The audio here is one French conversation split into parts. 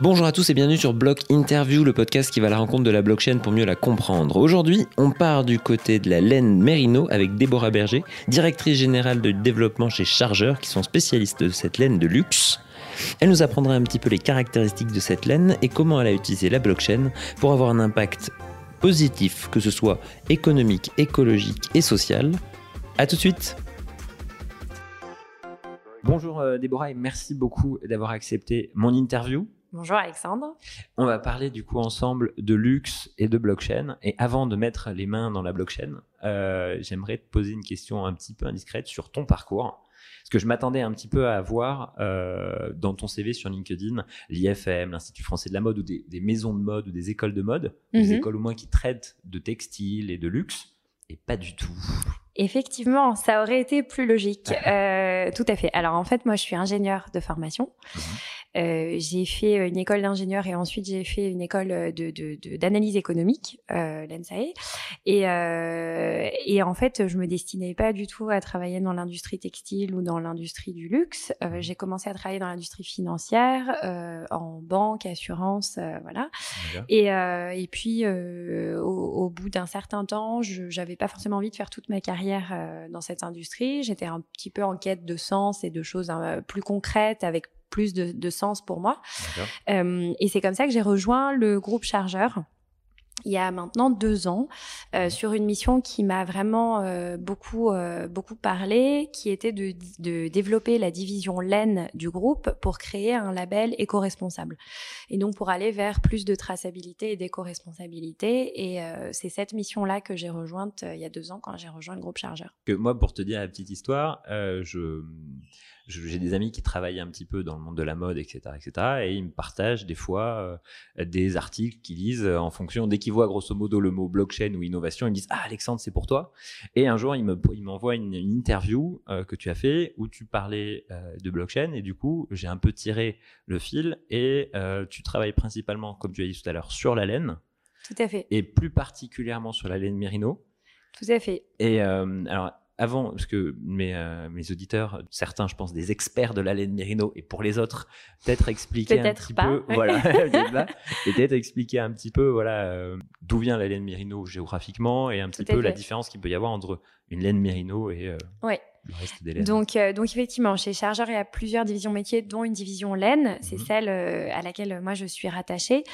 Bonjour à tous et bienvenue sur Block Interview, le podcast qui va à la rencontre de la blockchain pour mieux la comprendre. Aujourd'hui, on part du côté de la laine Merino avec Déborah Berger, directrice générale de développement chez Chargeur, qui sont spécialistes de cette laine de luxe. Elle nous apprendra un petit peu les caractéristiques de cette laine et comment elle a utilisé la blockchain pour avoir un impact positif, que ce soit économique, écologique et social. A tout de suite Bonjour euh, Déborah et merci beaucoup d'avoir accepté mon interview. Bonjour Alexandre. On va parler du coup ensemble de luxe et de blockchain. Et avant de mettre les mains dans la blockchain, euh, j'aimerais te poser une question un petit peu indiscrète sur ton parcours. Parce que je m'attendais un petit peu à voir euh, dans ton CV sur LinkedIn l'IFM, l'Institut français de la mode, ou des, maisons de mode, ou des écoles de mode, des mhm. écoles au moins qui traitent de textile et de luxe, et pas du tout. Effectivement, ça aurait été plus logique. Euh, tout à fait. Alors en fait, moi, je suis ingénieur de formation. Euh, j'ai fait une école d'ingénieur et ensuite j'ai fait une école de, d'analyse économique, euh, l'ENSAE. Et, euh, et en fait, je me destinais pas du tout à travailler dans l'industrie textile ou dans l'industrie du luxe. Euh, j'ai commencé à travailler dans l'industrie financière, euh, en banque, assurance, euh, voilà. Et, et puis, au, au, bout d'un certain temps, je j'avais pas forcément envie de faire toute ma carrière dans cette industrie. J'étais un petit peu en quête de sens et de choses plus concrètes avec plus de, sens pour moi. Euh, et c'est comme ça que j'ai rejoint le groupe Chargeur il y a maintenant deux ans euh, sur une mission qui m'a vraiment euh, beaucoup beaucoup parlé, qui était de, de, développer la division laine du groupe pour créer un label éco-responsable et donc pour aller vers plus de traçabilité et d'éco-responsabilité et c'est cette mission là que j'ai rejointe il y a deux ans quand j'ai rejoint le groupe Chargeur. Que moi pour te dire la petite histoire, je j'ai des amis qui travaillent un petit peu dans le monde de la mode, etc., etc., et ils me partagent des fois euh, des articles qu'ils lisent en fonction, dès qu'ils voient grosso modo le mot blockchain ou innovation, ils me disent Ah, Alexandre, c'est pour toi. Et un jour, ils m'envoient une, une, interview euh, que tu as fait où tu parlais euh, de blockchain, et du coup, j'ai un peu tiré le fil, et tu travailles principalement, comme tu as dit tout à l'heure, sur la laine. Tout à fait. Et plus particulièrement sur la laine Merino. Tout à fait. Et alors, avant, parce que mes, euh, mes auditeurs, certains, je pense, des experts de la laine Merino, et pour les autres, peut-être expliquer un petit peu, voilà, peut-être expliquer un petit peu, voilà, euh, d'où vient la laine Merino géographiquement et un petit peu la différence qu'il peut y avoir entre une laine Merino et euh, le reste des laines. Donc, donc effectivement, chez Chargeur, il y a plusieurs divisions métiers, dont une division laine, c'est mhm. celle à laquelle moi je suis rattachée.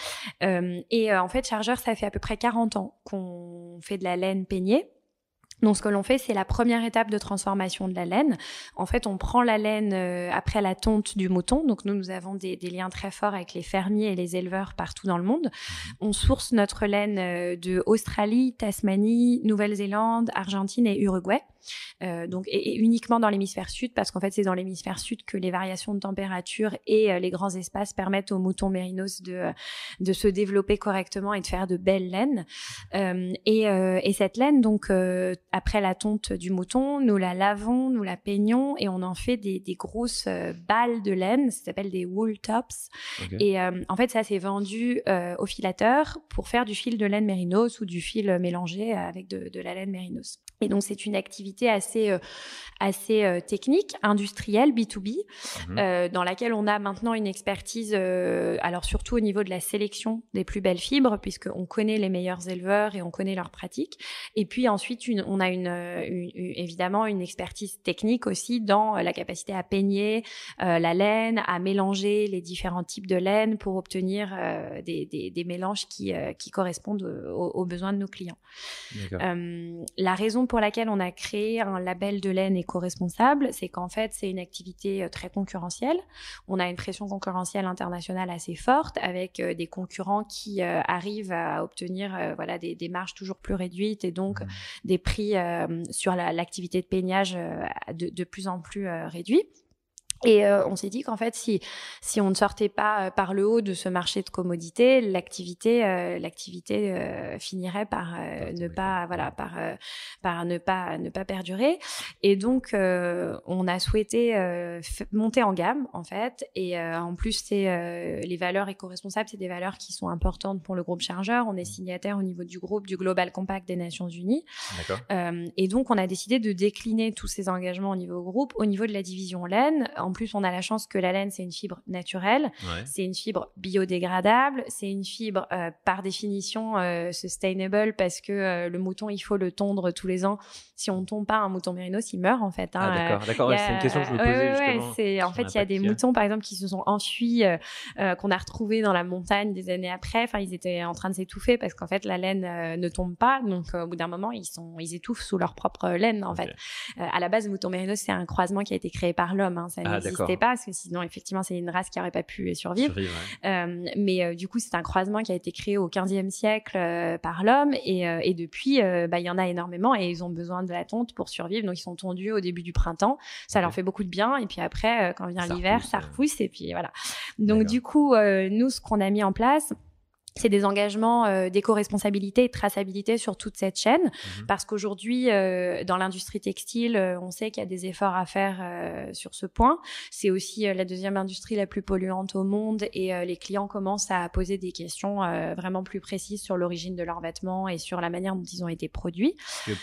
et en fait, Chargeur, ça fait à peu près 40 ans qu'on fait de la laine peignée. Donc ce que l'on fait, c'est la première étape de transformation de la laine. En fait, on prend la laine euh, après la tonte du mouton. Donc nous, nous avons des, des, liens très forts avec les fermiers et les éleveurs partout dans le monde. Mhm. On source notre laine euh, de Australie, Tasmanie, Nouvelle-Zélande, Argentine et Uruguay. Euh, donc et, uniquement dans l'hémisphère sud parce qu'en fait c'est dans l'hémisphère sud que les variations de température et euh, les grands espaces permettent aux moutons mérinos de de se développer correctement et de faire de belles laines euh, et, euh, et, cette laine donc après la tonte du mouton nous la lavons nous la peignons et on en fait des, des grosses balles de laine. Ça s'appelle des wool tops. Et en fait ça c'est vendu au filateur pour faire du fil de laine mérinos ou du fil mélangé avec de, de la laine mérinos et donc c'est une activité assez euh, assez euh, technique, industrielle, B2B, mhm. euh, dans laquelle on a maintenant une expertise, alors surtout au niveau de la sélection des plus belles fibres, puisqu'on connaît les meilleurs éleveurs et on connaît leurs pratiques. Et puis ensuite, une, on a une, une, évidemment une expertise technique aussi dans la capacité à peigner la laine, à mélanger les différents types de laine pour obtenir des, des, des, mélanges qui, qui correspondent aux, aux, besoins de nos clients. la raison pour laquelle on a créé un label de laine éco-responsable, c'est qu'en fait, c'est une activité euh, très concurrentielle. On a une pression concurrentielle internationale assez forte avec euh, des concurrents qui euh, arrivent à obtenir voilà des, des, marges toujours plus réduites et donc mmh. des prix sur l'activité de peignage de, de, plus en plus réduits. Et euh, on s'est dit qu'en fait, si si on ne sortait pas euh, par le haut de ce marché de commodité, l'activité euh, l'activité finirait par ne pas voilà par par ne pas ne pas perdurer. Et donc on a souhaité monter en gamme en fait. Et en plus, c'est les valeurs éco-responsables, c'est des valeurs qui sont importantes pour le groupe Chargeur. On est mmh. signataire au niveau du groupe du Global Compact des Nations Unies. et donc on a décidé de décliner tous ces engagements au niveau groupe, au niveau de la division laine en plus, on a la chance que la laine, c'est une fibre naturelle, c'est une fibre biodégradable, c'est une fibre par définition sustainable parce que le mouton, il faut le tondre tous les ans. Si on ne tombe pas un mouton mérinos, il meurt en fait. Hein. Ah, d'accord, d'accord. c'est une question que je me posais justement. en fait, il y a des moutons, par exemple, qui se sont enfuis, qu'on a retrouvés dans la montagne des années après. Enfin, ils étaient en train de s'étouffer parce qu'en fait, la laine ne tombe pas. Donc, au bout d'un moment, ils, sont, ils étouffent sous leur propre laine, en fait. à la base, le mouton mérinos, c'est un croisement qui a été créé par l'homme. Hein. Ça ah, n'existait pas, parce que sinon, effectivement, c'est une race qui n'aurait pas pu survivre. mais du coup, c'est un croisement qui a été créé au 15e siècle par l'homme. Et, et, depuis, bah, il y en a énormément et ils ont besoin de la tonte pour survivre. Donc, ils sont tondus au début du printemps. Ça leur fait beaucoup de bien. Et puis après, quand vient l'hiver, ça repousse. Et puis voilà. Donc, du coup, nous, ce qu'on a mis en place, c'est des engagements euh, d'éco-responsabilité et de traçabilité sur toute cette chaîne, mhm. parce qu'aujourd'hui, euh, dans l'industrie textile, euh, on sait qu'il y a des efforts à faire sur ce point. C'est aussi la deuxième industrie la plus polluante au monde, et les clients commencent à poser des questions vraiment plus précises sur l'origine de leurs vêtements et sur la manière dont ils ont été produits.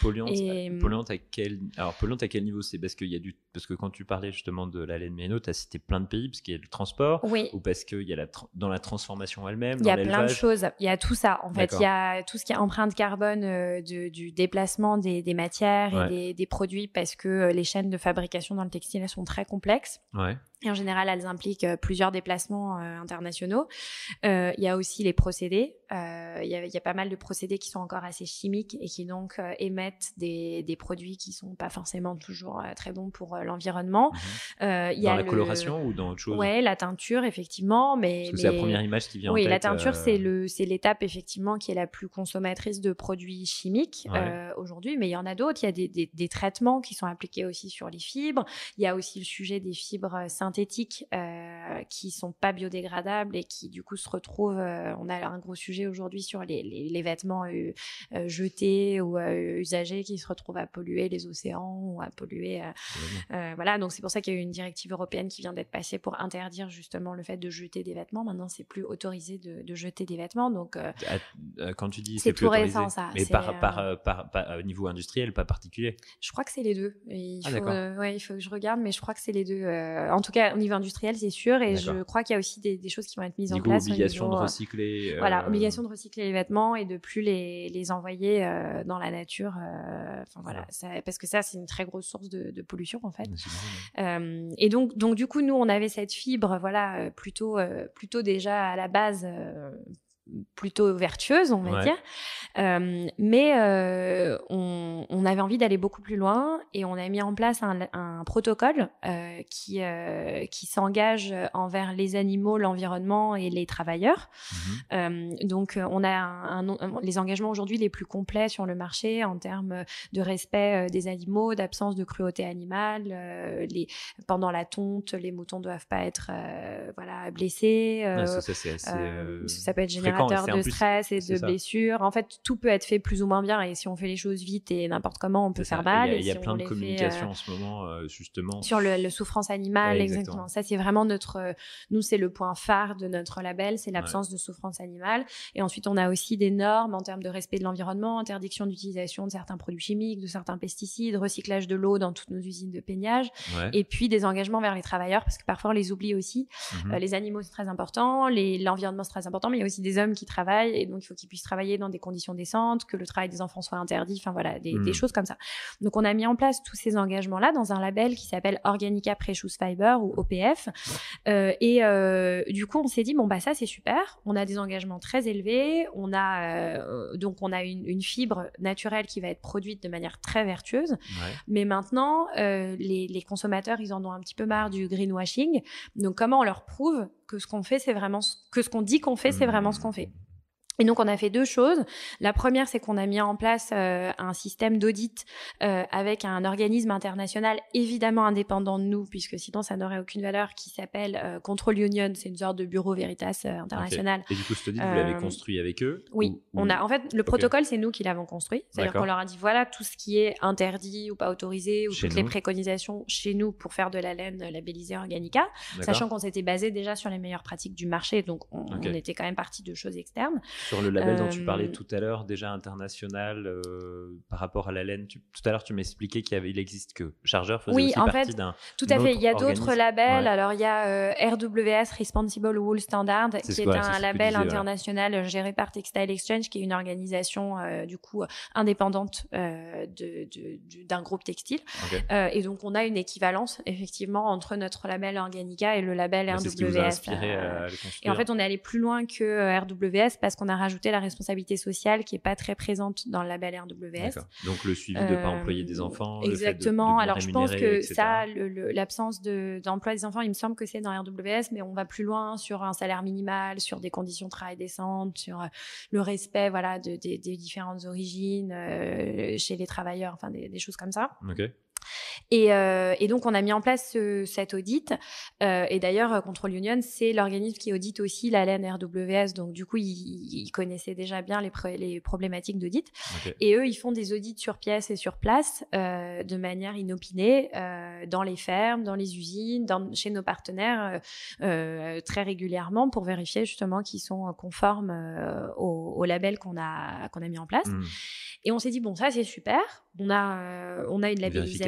polluante, polluante à quel, alors polluante à quel niveau? C'est parce qu'il y a du, parce que quand tu parlais justement de la laine méno, tu as cité plein de pays, parce qu'il y a le transport, oui. ou parce qu'il y a la dans la transformation elle-même. Plein de choses. Il y a tout ça. En fait, il y a tout ce qui est empreinte carbone euh, du déplacement des, matières et des, produits parce que euh, les chaînes de fabrication dans le textile elles sont très complexes. Ouais. Et en général, elles impliquent euh, plusieurs déplacements euh, internationaux. Euh, il y a aussi les procédés. Il y, y, a pas mal de procédés qui sont encore assez chimiques et qui donc émettent des, des, produits qui sont pas forcément toujours très bons pour l'environnement. Mhm. y dans a la coloration ou dans autre chose Ouais, la teinture, effectivement. Mais, c'est la première image qui vient oui, en tête. Oui, la teinture, c'est le c'est l'étape effectivement qui est la plus consommatrice de produits chimiques aujourd'hui. Mais il y en a d'autres. Il y a des, des, des, traitements qui sont appliqués aussi sur les fibres. Il y a aussi le sujet des fibres synthétiques euh, qui sont pas biodégradables et qui du coup se retrouvent. Euh, on a un gros sujet aujourd'hui sur les, les, vêtements euh, euh, jetés ou usagés qui se retrouvent à polluer les océans ou à polluer. voilà, donc c'est pour ça qu'il y a eu une directive européenne qui vient d'être passée pour interdire justement le fait de jeter des vêtements. Maintenant, c'est plus autorisé de, de, jeter des vêtements. Donc, quand tu dis c'est tout récent ça. Mais par, par, par, niveau industriel, pas particulier. Je crois que c'est les deux. Il ah, faut, ouais, il faut que je regarde, mais je crois que c'est les deux. en tout cas au niveau industriel, c'est sûr. Et je crois qu'il y a aussi des, choses qui vont être mises en place. Obligation de euh, recycler. Euh, voilà, obligation de recycler les vêtements et de plus les, les envoyer euh, dans la nature. Enfin voilà, ça, parce que ça, c'est une très grosse source de, pollution en fait. et donc, donc du coup, nous, on avait cette fibre, voilà, plutôt, plutôt déjà à la base plutôt vertueuse, on va dire. Euh, mais euh, on, on, avait envie d'aller beaucoup plus loin et on a mis en place un, un protocole euh, qui, euh, qui s'engage envers les animaux, l'environnement et les travailleurs. Mhm. donc, on a un, un, les engagements aujourd'hui les plus complets sur le marché en termes de respect des animaux, d'absence de cruauté animale. les, pendant la tonte, les moutons doivent pas être voilà, blessés. ça, ça, ça, peut être général de stress et de blessures. En fait, tout peut être fait plus ou moins bien. Et si on fait les choses vite et n'importe comment, on peut faire mal. Il y a, plein de communication euh, en ce moment, euh, justement. Sur le, souffrance animale, exactement. Ça, c'est vraiment notre. Euh, nous, c'est le point phare de notre label, c'est l'absence de souffrance animale. Et ensuite, on a aussi des normes en termes de respect de l'environnement, interdiction d'utilisation de certains produits chimiques, de certains pesticides, recyclage de l'eau dans toutes nos usines de peignage. Et puis des engagements vers les travailleurs, parce que parfois on les oublie aussi. Mhm. les animaux, c'est très important. L'environnement, c'est très important. Mais il y a aussi des hommes qui travaillent et donc il faut qu'ils puissent travailler dans des conditions décentes, que le travail des enfants soit interdit, enfin voilà, des, hmm. choses comme ça. Donc on a mis en place tous ces engagements-là dans un label qui s'appelle Organica Precious Fiber ou OPF. Euh, et euh, du coup, on s'est dit bon bah ça c'est super, on a des engagements très élevés, on a euh, donc on a une, une, fibre naturelle qui va être produite de manière très vertueuse, mais maintenant les, les consommateurs ils en ont un petit peu marre du greenwashing. Donc comment on leur prouve que ce qu'on fait, c'est vraiment que ce qu'on dit qu'on fait, c'est vraiment ce qu'on fait. Et donc on a fait deux choses. La première, c'est qu'on a mis en place euh, un système d'audit euh, avec un organisme international évidemment indépendant de nous, puisque sinon ça n'aurait aucune valeur, qui s'appelle euh, Control Union. C'est une sorte de bureau Veritas international. Et du coup, ce audit, vous l'avez construit avec eux Oui, on a. En fait, le protocole, c'est nous qui l'avons construit. C'est-à-dire qu'on leur a dit voilà tout ce qui est interdit ou pas autorisé ou toutes les préconisations chez nous pour faire de la laine labellisée Organica, sachant qu'on s'était basé déjà sur les meilleures pratiques du marché, donc on, on était quand même parti de choses externes. Sur le label dont tu parlais tout à l'heure, déjà international, par rapport à la laine, tout à l'heure tu m'expliquais qu'il il existe que Chargeur faisait oui, aussi en partie fait, d'un. Tout à fait. Il y a d'autres labels. Alors il y a RWS Responsible Wool Standard, qui est, un label international géré par Textile Exchange, qui est une organisation du coup indépendante d'un groupe textile. et donc on a une équivalence effectivement entre notre label Organica et le label RWS. Euh, et en fait, on est allé plus loin que euh, RWS parce qu'on a rajouté la responsabilité sociale qui est pas très présente dans le label RWS. Donc le suivi de ne pas employer des euh, enfants. Exactement. Alors je pense que etc. ça, l'absence d'emploi des enfants, il me semble que c'est dans RWS, mais on va plus loin sur un salaire minimal, sur des conditions de travail décentes, sur le respect, voilà, de, des différentes origines chez les travailleurs, enfin des, des choses comme ça. Ok. Et, euh, et, donc, on a mis en place ce, cet audit. Euh, et d'ailleurs, euh, Control Union, c'est l'organisme qui audite aussi la RWS. Donc, du coup, ils, ils connaissaient déjà bien les, les problématiques d'audit. Et eux, ils font des audits sur pièce et sur place euh, de manière inopinée dans les fermes, dans les usines, dans, chez nos partenaires très régulièrement pour vérifier justement qu'ils sont conformes au, au, label qu'on a, qu'on a mis en place. Mmh. Et on s'est dit, bon, ça, c'est super. On a, on a une labellisation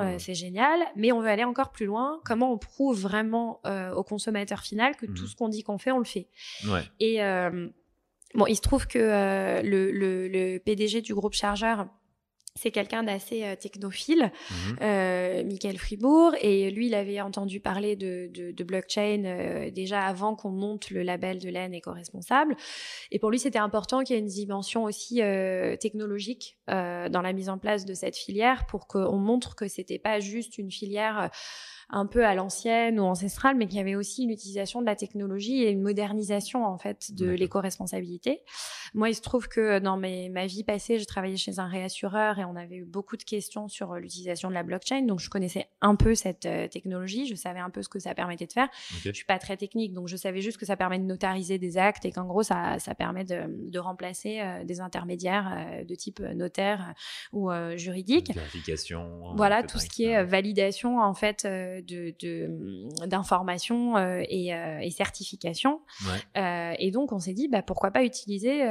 euh, c'est génial, mais on veut aller encore plus loin. Comment on prouve vraiment euh, au consommateur final que tout mmh. ce qu'on dit qu'on fait, on le fait Et euh, bon, il se trouve que le, le, PDG du groupe Chargeur c'est quelqu'un d'assez euh, technophile, mmh euh, Michael Fribourg, et lui, il avait entendu parler de, de, de blockchain euh, déjà avant qu'on monte le label de laine éco-responsable. Et pour lui, c'était important qu'il y ait une dimension aussi technologique dans la mise en place de cette filière pour qu'on montre que c'était pas juste une filière un peu à l'ancienne ou ancestrale, mais qu'il y avait aussi une utilisation de la technologie et une modernisation en fait de l'éco-responsabilité. Moi, il se trouve que dans mes, ma vie passée, j'ai travaillé chez un réassureur et on avait eu beaucoup de questions sur euh, l'utilisation de la blockchain, donc je connaissais un peu cette euh, technologie, je savais un peu ce que ça permettait de faire. Je suis pas très technique, donc je savais juste que ça permet de notariser des actes et qu'en gros ça, ça permet de, de remplacer euh, des intermédiaires de type notaire ou juridique. Vérification. Voilà, tout ce qui est validation en fait de d'informations euh, et, euh, et, certification. Euh, et donc, on s'est dit, bah, pourquoi pas utiliser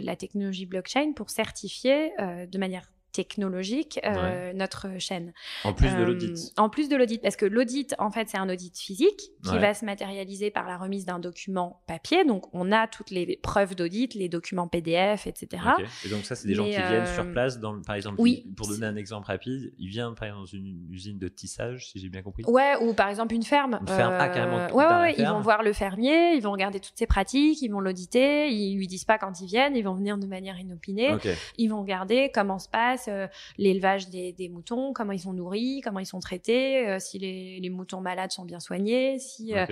la technologie blockchain pour certifier de manière technologique euh, notre chaîne. En plus de l'audit. Euh, en plus de l'audit, parce que l'audit, en fait, c'est un audit physique qui va se matérialiser par la remise d'un document papier. Donc, on a toutes les preuves d'audit, les documents PDF, etc. Et donc, ça, c'est des gens qui viennent sur euh, place, dans, par exemple, oui, pour donner un exemple rapide, ils viennent par exemple dans une usine de tissage, si j'ai bien compris. Ouais, ou par exemple une ferme. Une ferme, ah, carrément. ouais, ouais, ouais ils vont voir le fermier, ils vont regarder toutes ses pratiques, ils vont l'auditer, ils lui disent pas quand ils viennent, ils vont venir de manière inopinée, ils vont regarder comment se passe euh, l'élevage des, moutons, comment ils sont nourris, comment ils sont traités, euh, si les, moutons malades sont bien soignés, si euh,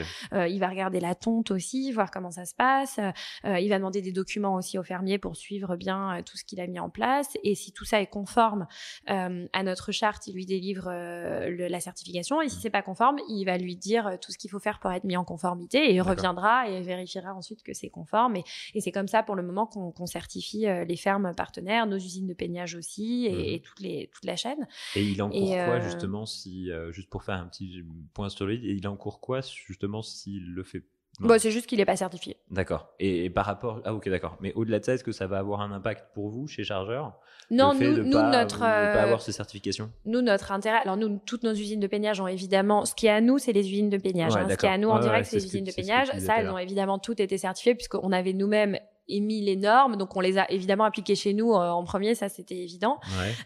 il va regarder la tonte aussi, voir comment ça se passe. il va demander des documents aussi au fermier pour suivre bien tout ce qu'il a mis en place. Et si tout ça est conforme à notre charte, il lui délivre la certification. Et si c'est pas conforme, il va lui dire tout ce qu'il faut faire pour être mis en conformité et il reviendra et vérifiera ensuite que c'est conforme. Et, c'est comme ça pour le moment qu'on certifie les fermes partenaires, nos usines de peignage aussi et, toutes les, toute la chaîne. Et il encourt quoi euh, justement si, euh, juste pour faire un petit point sur lui, il encourt quoi justement s'il le fait? Bon, c'est juste qu'il n'est pas certifié. D'accord. Et, par rapport. Ah, ok, d'accord. Mais au-delà de ça, est-ce que ça va avoir un impact pour vous chez Chargeur? Non, nous, nous pas, notre. pas avoir ces certifications? Nous, notre intérêt. Alors, nous, toutes nos usines de peignage ont évidemment. Ce qui est à nous, c'est les usines de peignage. Hein. Ce qui est à nous en direct, c'est les usines de peignage. Ça, elles ont évidemment toutes été certifiées, puisqu'on avait nous-mêmes émis les normes, donc on les a évidemment appliquées chez nous euh, en premier, ça c'était évident.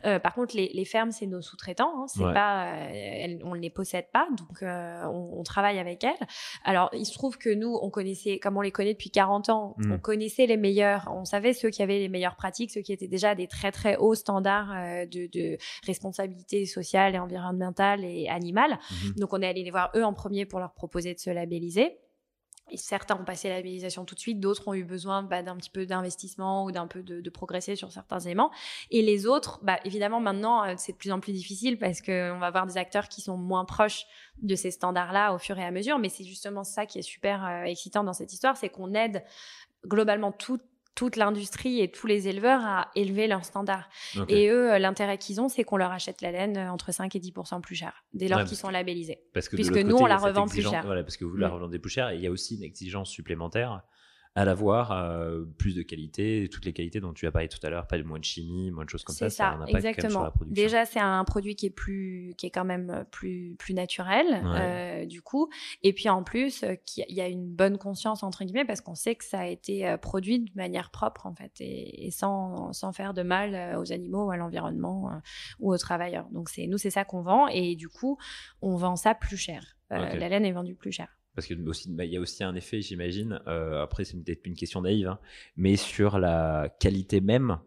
Euh, par contre, les, les fermes, c'est nos sous-traitants, hein, c'est pas, euh, on ne les possède pas, donc euh, on, on, travaille avec elles. Alors, il se trouve que nous, on connaissait, comme on les connaît depuis 40 ans, hmm. on connaissait les meilleurs, on savait ceux qui avaient les meilleures pratiques, ceux qui étaient déjà des très très hauts standards de, de, responsabilité sociale et environnementale et animale. Mhm. Donc, on est allé les voir eux en premier pour leur proposer de se labelliser. Et certains ont passé la labellisation tout de suite, d'autres ont eu besoin bah, d'un petit peu d'investissement ou d'un peu de, de, progresser sur certains éléments. Et les autres, bah, évidemment, maintenant, euh, c'est de plus en plus difficile parce qu'on va avoir des acteurs qui sont moins proches de ces standards-là au fur et à mesure. Mais c'est justement ça qui est super euh, excitant dans cette histoire, c'est qu'on aide globalement tout, toute l'industrie et tous les éleveurs à élever leurs standards. Et eux, euh, l'intérêt qu'ils ont, c'est qu'on leur achète la laine euh, entre 5 et 10% plus cher, dès lors qu'ils sont labellisés. Parce que Puisque nous, on la revend plus cher. Voilà, parce que vous la mm. revendez plus cher. Et il y a aussi une exigence supplémentaire à l'avoir euh, plus de qualité, toutes les qualités dont tu as parlé tout à l'heure, pas de moins de chimie, moins de choses comme ça. C'est ça, a un impact exactement. sur la production. Déjà, c'est un produit qui est plus, qui est quand même plus, plus naturel, Ouais. euh, du coup. Et puis en plus, euh, il y a une bonne conscience entre guillemets parce qu'on sait que ça a été euh, produit de manière propre en fait et, et sans, sans faire de mal euh, aux animaux à l'environnement euh, ou aux travailleurs. Donc c'est nous, c'est ça qu'on vend et du coup, on vend ça plus cher. Euh. La laine est vendue plus cher. Parce que aussi, bah, il y a aussi un effet, j'imagine. euh, après, c'est peut-être une question naïve, hein, mais sur la qualité même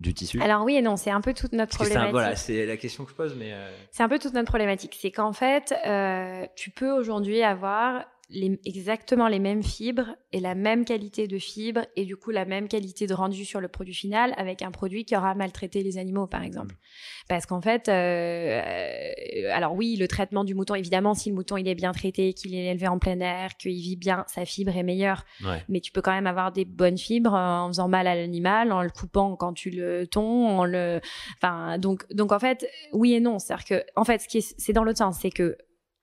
du tissu. Alors oui et non, c'est un peu toute notre Parce un- problématique. voilà, c'est la question que je pose, mais euh, C'est un peu toute notre problématique. C'est qu'en fait, euh, tu peux aujourd'hui avoir les- exactement les mêmes fibres et la même qualité de fibres et du coup la même qualité de rendu sur le produit final avec un produit qui aura maltraité les animaux, par exemple. Parce qu'en fait, euh, alors oui, le traitement du mouton, évidemment, si le mouton il est bien traité, qu'il est élevé en plein air, qu'il vit bien, sa fibre est meilleure. ouais. Mais tu peux quand même avoir des bonnes fibres euh, en faisant mal à l'animal, en le coupant quand tu le tonds, en le, enfin, donc, donc en fait, oui et non. C'est-à-dire que, en fait, ce qui est, c'est dans l'autre sens, c'est que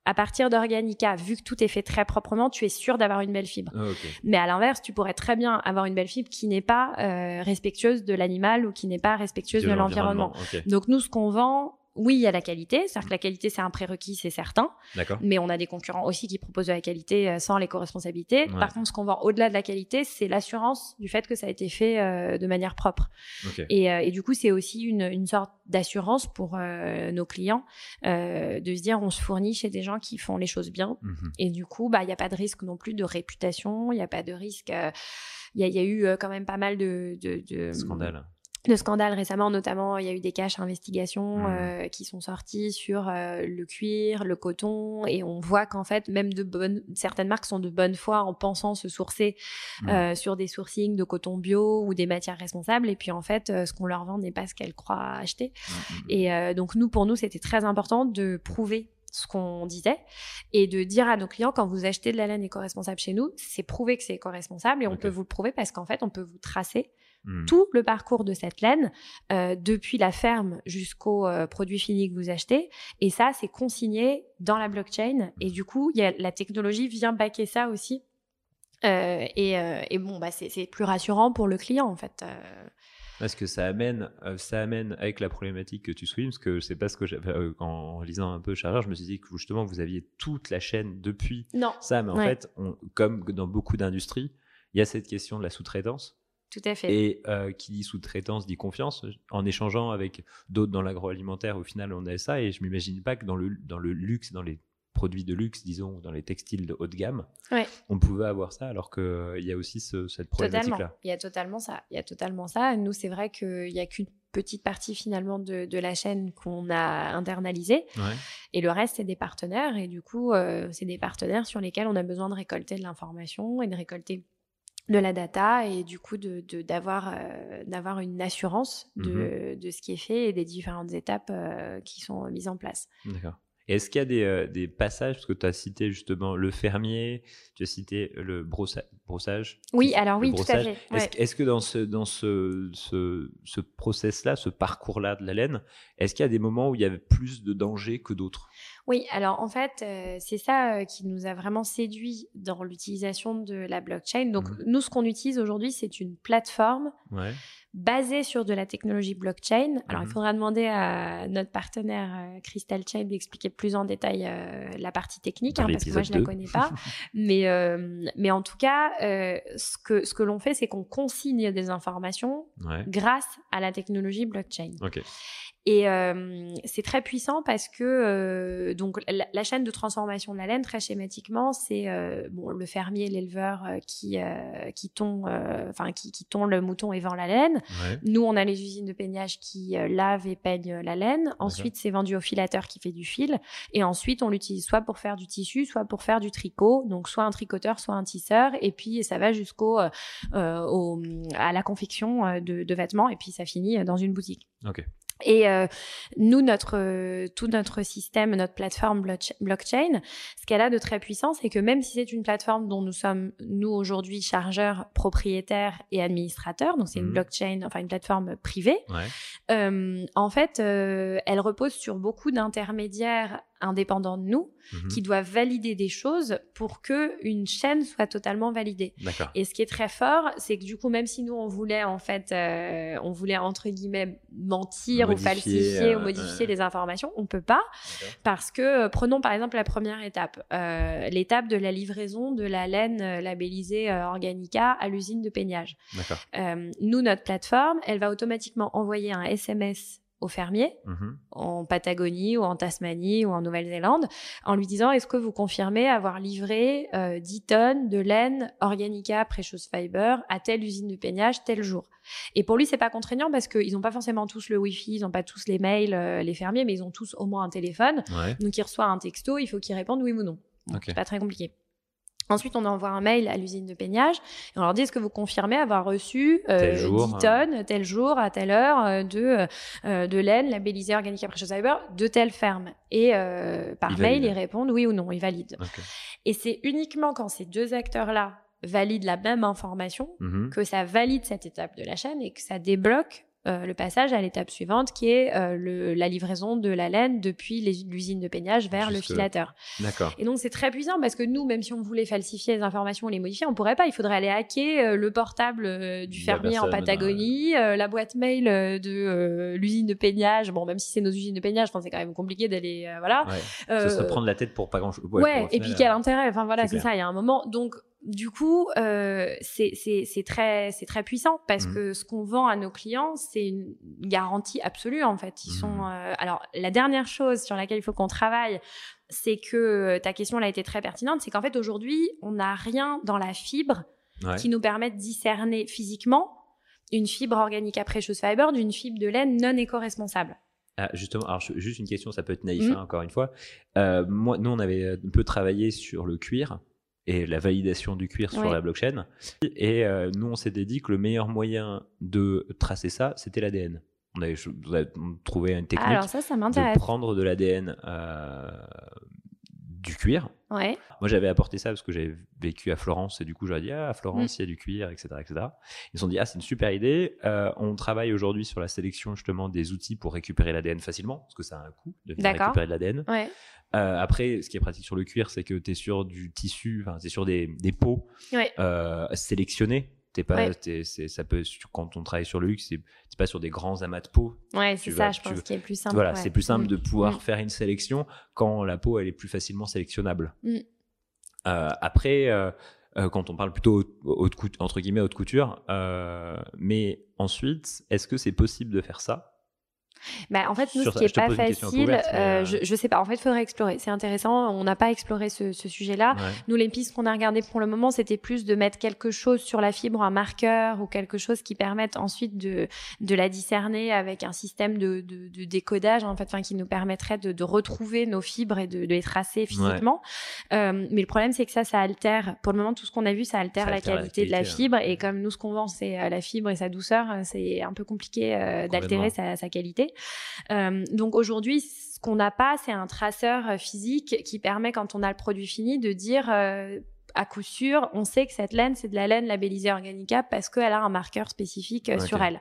à partir d'Organica, vu que tout est fait très proprement, tu es sûr d'avoir une belle fibre. Ah. Mais à l'inverse, tu pourrais très bien avoir une belle fibre qui n'est pas euh, respectueuse de l'animal ou qui n'est pas respectueuse de, l'environnement. Donc nous, ce qu'on vend, oui, il y a la qualité, c'est-à-dire que la qualité c'est un prérequis, c'est certain. d'accord. Mais on a des concurrents aussi qui proposent de la qualité euh, sans l'éco-responsabilité. Ouais. Par contre, ce qu'on vend au-delà de la qualité, c'est l'assurance du fait que ça a été fait euh, de manière propre. Ok. Et, euh, et du coup, c'est aussi une, une sorte d'assurance pour euh, nos clients euh, de se dire on se fournit chez des gens qui font les choses bien. Mhm. Et du coup, bah, il n'y a pas de risque non plus de réputation, il n'y a pas de risque. euh, Il y, y a eu quand même pas mal de, de, de Scandale. De scandales récemment, notamment il y a eu des caches investigations Mhm. euh, qui sont sorties sur euh, le cuir, le coton, et on voit qu'en fait même de bonnes, certaines marques sont de bonne foi en pensant se sourcer Mhm. euh, sur des sourcings de coton bio ou des matières responsables, et puis en fait euh, ce qu'on leur vend n'est pas ce qu'elles croient acheter. Mhm. Et euh, donc nous, pour nous, c'était très important de prouver ce qu'on disait et de dire à nos clients quand vous achetez de la laine éco-responsable chez nous, c'est prouvé que c'est éco-responsable et on peut vous le prouver parce qu'en fait, on peut vous tracer Mhm. tout le parcours de cette laine, euh, depuis la ferme jusqu'au euh, produit fini que vous achetez. Et ça, c'est consigné dans la blockchain. Et du coup, y a, la technologie vient baquer ça aussi. Euh, et, et bon, bah, c'est plus rassurant pour le client, en fait. Parce que ça amène, ça amène avec la problématique que tu soulignes, parce que c'est pas ce que j'avais en, en lisant un peu Chargeur, je me suis dit que justement vous aviez toute la chaîne depuis non, ça, mais en Ouais. fait, on- comme dans beaucoup d'industries, il y a cette question de la sous-traitance. Tout à fait. Et euh, qui dit sous-traitance dit confiance. En échangeant avec d'autres dans l'agroalimentaire, au final, on a ça. Et je m'imagine pas que dans le, dans le luxe, dans les produits de luxe, disons, dans les textiles de haut de gamme, Ouais. on pouvait avoir ça, alors qu'il y a aussi ce- cette problématique-là. Il y a totalement ça. Il y a totalement ça. Nous, c'est vrai qu'il n'y a qu'une petite partie finalement de, de la chaîne qu'on a internalisée. Ouais. Et le reste, c'est des partenaires. Et du coup, euh, c'est des partenaires sur lesquels on a besoin de récolter de l'information et de récolter de la data et du coup de d'avoir euh, d'avoir une assurance de, de ce qui est fait et des différentes étapes euh, qui sont mises en place. D'accord. Est-ce qu'il y a des, euh, des passages, parce que tu as cité justement le fermier, tu as cité le brossa- brossage Oui, alors oui, tout à fait. Ouais. est-ce que dans ce, dans ce, ce, ce process-là, ce parcours-là de la laine, est-ce qu'il y a des moments où il y avait plus de danger que d'autres? Oui, alors en fait, euh, c'est ça euh, qui nous a vraiment séduit dans l'utilisation de la blockchain. Donc Mhm. nous, ce qu'on utilise aujourd'hui, c'est une plateforme Ouais. basée sur de la technologie blockchain. Alors, il faudra demander à notre partenaire euh, Crystal Chain d'expliquer plus en détail euh, la partie technique, hein, parce que moi, je la l'épisode connais pas. mais, mais en tout cas, ce que, ce que l'on fait, c'est qu'on consigne des informations Ouais. grâce à la technologie blockchain. Et euh, c'est très puissant parce que euh, donc la, la chaîne de transformation de la laine, très schématiquement, c'est euh, bon le fermier, l'éleveur euh, qui euh, qui tond, euh, enfin qui, qui tond le mouton et vend la laine. Ouais. Nous, on a les usines de peignage qui lavent et peignent la laine. Ensuite, c'est vendu au filateur qui fait du fil. Et ensuite, on l'utilise soit pour faire du tissu, soit pour faire du tricot. Donc, soit un tricoteur, soit un tisseur. Et puis, ça va jusqu'au au- à la confection de, de vêtements. Et puis, ça finit dans une boutique. Ok. Et euh, nous, notre, euh, tout notre système, notre plateforme blockch- blockchain, ce qu'elle a de très puissant, c'est que même si c'est une plateforme dont nous sommes, nous, aujourd'hui, chargeurs, propriétaires et administrateurs, donc c'est une blockchain, enfin une plateforme privée, Ouais. euh, en fait, euh, elle repose sur beaucoup d'intermédiaires indépendants de nous Mhm. qui doivent valider des choses pour que une chaîne soit totalement validée. Et ce qui est très fort, c'est que du coup, même si nous on voulait en fait, euh, on voulait entre guillemets mentir Modifier, ou falsifier euh, ou modifier euh. les informations, on peut pas parce que euh, prenons par exemple la première étape, euh, l'étape de la livraison de la laine euh, labellisée euh, Organica à l'usine de peignage. Euh, nous, notre plateforme, elle va automatiquement envoyer un SMS au fermier Mhm. en Patagonie ou en Tasmanie ou en Nouvelle-Zélande en lui disant est-ce que vous confirmez avoir livré euh, 10 tonnes de laine Organica Precious Fiber à telle usine de peignage tel jour? Et pour lui c'est pas contraignant parce qu'ils n'ont pas forcément tous le Wi-Fi, ils n'ont pas tous les mails euh, les fermiers mais ils ont tous au moins un téléphone. Ouais. Donc il reçoit un texto, il faut qu'il réponde oui ou non. C'est pas très compliqué. Ensuite, on envoie un mail à l'usine de peignage et on leur dit est-ce que vous confirmez avoir reçu euh, Tel jour, 10 tonnes, tel jour, à telle heure euh, de, euh, de laine labellisée Organica Precious Fiber de telle ferme Et euh, par Ils mail, valident. ils répondent oui ou non, ils valident. Et c'est uniquement quand ces deux acteurs-là valident la même information Mhm. que ça valide cette étape de la chaîne et que ça débloque euh, le passage à l'étape suivante qui est euh, le- la livraison de la laine depuis l'usine de peignage vers le filateur. D'accord. Et donc c'est très puissant parce que nous, même si on voulait falsifier les informations ou les modifier, on pourrait pas. Il faudrait aller hacker euh, le portable euh, du fermier en Patagonie, euh, la boîte mail de euh, l'usine de peignage. Bon, même si c'est nos usines de peignage, je pense que c'est quand même compliqué d'aller euh, voilà. Ouais. Se, prendre la tête pour pas grand chose. Ouais, et puis quel intérêt Enfin voilà, c'est ça. Il y a un moment. Donc du coup, euh, c'est très puissant parce Mhm. que ce qu'on vend à nos clients, c'est une garantie absolue en fait. Ils sont. euh, alors la dernière chose sur laquelle il faut qu'on travaille, c'est que euh, ta question elle a été très pertinente. C'est qu'en fait aujourd'hui, on n'a rien dans la fibre Ouais. qui nous permet de discerner physiquement une fibre organique à precious fiber d'une fibre de laine non éco-responsable. Ah, justement, alors juste une question, ça peut être naïf Mhm. hein, encore une fois. Euh, moi, nous, on avait un peu travaillé sur le cuir et la validation du cuir sur la blockchain. Et euh, nous, on s'était dit que le meilleur moyen de tracer ça, c'était l'ADN. On avait, on avait trouvé une technique Alors ça, ça de prendre de l'ADN euh, du cuir. Ouais. Moi, j'avais apporté ça parce que j'avais vécu à Florence et du coup, j'aurais dit ah, à Mm. Florence, il y a du cuir, etc., etc. Ils se sont dit ah, c'est une super idée. Euh, on travaille aujourd'hui sur la sélection justement des outils pour récupérer l'ADN facilement parce que ça a un coût de récupérer de l'ADN. Ouais. Euh, après, ce qui est pratique sur le cuir, c'est que tu es sur du tissu, enfin, c'est sur des, des peaux Ouais. euh, sélectionnées. T'es pas, Ouais. ça peut, quand on travaille sur le luxe, c'est t'es pas sur des grands amas de peau. Ouais, c'est vas- ça, je pense, qui est plus simple. Voilà, ouais. c'est plus simple Mm. de pouvoir Mm. faire une sélection quand la peau elle est plus facilement sélectionnable. Mm. Euh, après, euh, euh, quand on parle plutôt haute, haute entre guillemets haute couture, mais ensuite, est-ce que c'est possible de faire ça? Bah, en fait, nous, ce qui est je te pas facile, euh, euh, je, je sais pas. En fait, il faudrait explorer. C'est intéressant. On n'a pas exploré ce, ce sujet-là. Ouais. Nous, les pistes qu'on a regardées pour le moment, c'était plus de mettre quelque chose sur la fibre, un marqueur ou quelque chose qui permette ensuite de, de la discerner avec un système de, de, de décodage, en fait, enfin, qui nous permettrait de, de retrouver nos fibres et de, les tracer physiquement. Euh, mais le problème, c'est que ça, ça altère. Pour le moment, tout ce qu'on a vu, ça altère, Ça la, qualité de la fibre. hein. Et comme nous, ce qu'on vend, c'est la fibre et sa douceur, c'est un peu compliqué euh, d'altérer sa qualité. Euh, donc aujourd'hui, ce qu'on n'a pas, c'est un traceur euh, physique qui permet, quand on a le produit fini, de dire euh, à coup sûr, on sait que cette laine, c'est de la laine labellisée Organica parce qu'elle a un marqueur spécifique sur elle.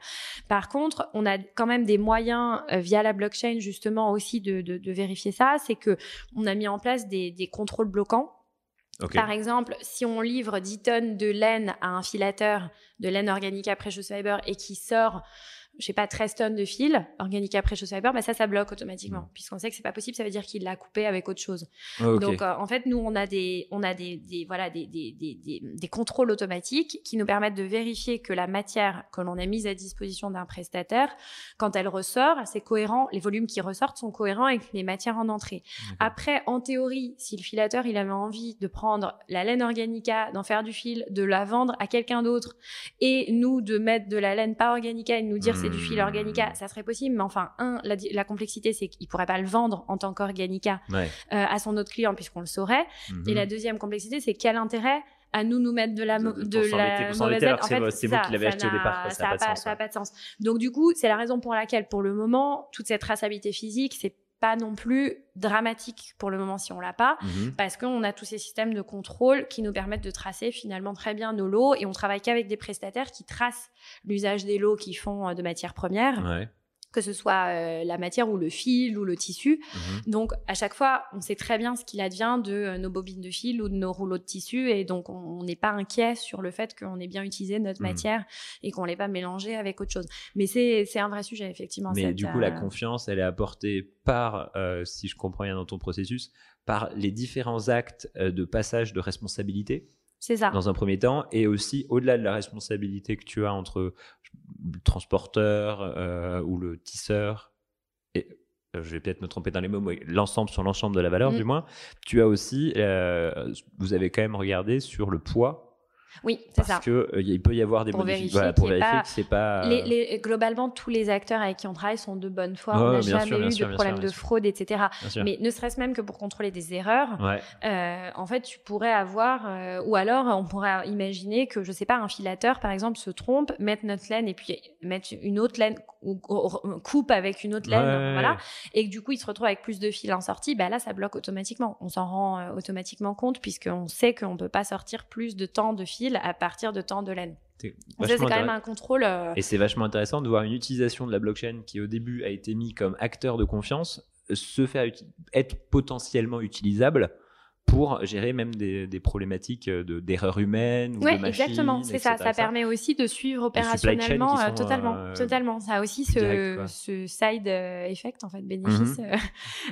Par contre, on a quand même des moyens euh, via la blockchain justement aussi de, de, de vérifier ça. C'est que on a mis en place des, des contrôles bloquants. Par exemple, si on livre 10 tonnes de laine à un filateur de laine Organica Precious Fiber et qui sort je sais pas 13 tonnes de fil Organica Precious Fiber, bah ça ça bloque automatiquement Mm. puisqu'on sait que c'est pas possible, ça veut dire qu'il l'a coupé avec autre chose. Ok. Donc euh, en fait, nous on a des on a des, des voilà des, des, des, contrôles automatiques qui nous permettent de vérifier que la matière que l'on a mise à disposition d'un prestataire, quand elle ressort, c'est cohérent, les volumes qui ressortent sont cohérents avec les matières en entrée. Après, en théorie, si le filateur il avait envie de prendre la laine Organica, d'en faire du fil, de la vendre à quelqu'un d'autre, et nous de mettre de la laine pas Organica et de nous dire c'est du fil Hmm. Organica, ça serait possible. Mais enfin, un, la, la complexité c'est qu'il pourrait pas le vendre en tant qu'Organica Ouais. euh, à son autre client puisqu'on le saurait. Mhm. Et la deuxième complexité c'est quel intérêt à nous nous mettre de la De- la mauvaise alors En c'est fait, vo- c'est vous qui l'avez acheté au départ, ça n'a ouais. pas de sens. Donc du coup, c'est la raison pour laquelle, pour le moment, toute cette traçabilité physique, c'est pas non plus dramatique pour le moment si on l'a pas, Mhm. parce qu'on a tous ces systèmes de contrôle qui nous permettent de tracer finalement très bien nos lots et on travaille qu'avec des prestataires qui tracent l'usage des lots qu'ils font euh, de matières premières Ouais. Que ce soit euh, la matière ou le fil ou le tissu. Mhm. Donc, à chaque fois, on sait très bien ce qu'il advient de euh, nos bobines de fil ou de nos rouleaux de tissu. Et donc, on n'est pas inquiet sur le fait qu'on ait bien utilisé notre Mhm. matière et qu'on l'ait pas mélangé avec autre chose. Mais c'est un vrai sujet, effectivement. Mais cette, du coup, la euh, confiance, elle est apportée par, si je comprends bien dans ton processus, par les différents actes de passage de responsabilité? C'est ça. dans un premier temps, et aussi au-delà de la responsabilité que tu as entre le transporteur euh, ou le tisseur, et je vais peut-être me tromper dans les mots, mais l'ensemble sur l'ensemble de la valeur Mm. du moins, tu as aussi, euh, vous avez quand même regardé sur le poids, Oui, c'est parce ça. que euh, il peut y avoir des Pour modifications, voilà, pour qu'il vérifier pas- que c'est pas... Les, euh, les- globalement, tous les acteurs avec qui on travaille sont de bonne foi. Ouais, on n'a jamais sûr, eu sûr, de problème sûr, de fraude, etc. Mais ne serait-ce même que pour contrôler des erreurs, Ouais. euh, en fait, tu pourrais avoir, euh, ou alors on pourrait imaginer que, je sais pas, un filateur, par exemple, se trompe, mette notre laine et puis mettre une autre laine, ou, ou- coupe avec une autre laine, Ouais, voilà, et que du coup, il se retrouve avec plus de fils en sortie, bah là, ça bloque automatiquement. On s'en rend euh, automatiquement compte puisqu'on sait qu'on peut pas sortir plus de temps de fil à partir de temps de laine. C'est quand même un contrôle. euh, Et c'est vachement intéressant de voir une utilisation de la blockchain qui au début a été mis comme acteur de confiance euh, se faire être potentiellement utilisable pour gérer même des, des problématiques euh, de- d'erreurs humaines ou Oui, de machines, exactement, c'est ça. Ça permet aussi de suivre opérationnellement euh, totalement, euh, totalement. Ça a aussi direct, ce, side effect en fait, bénéfice Mhm.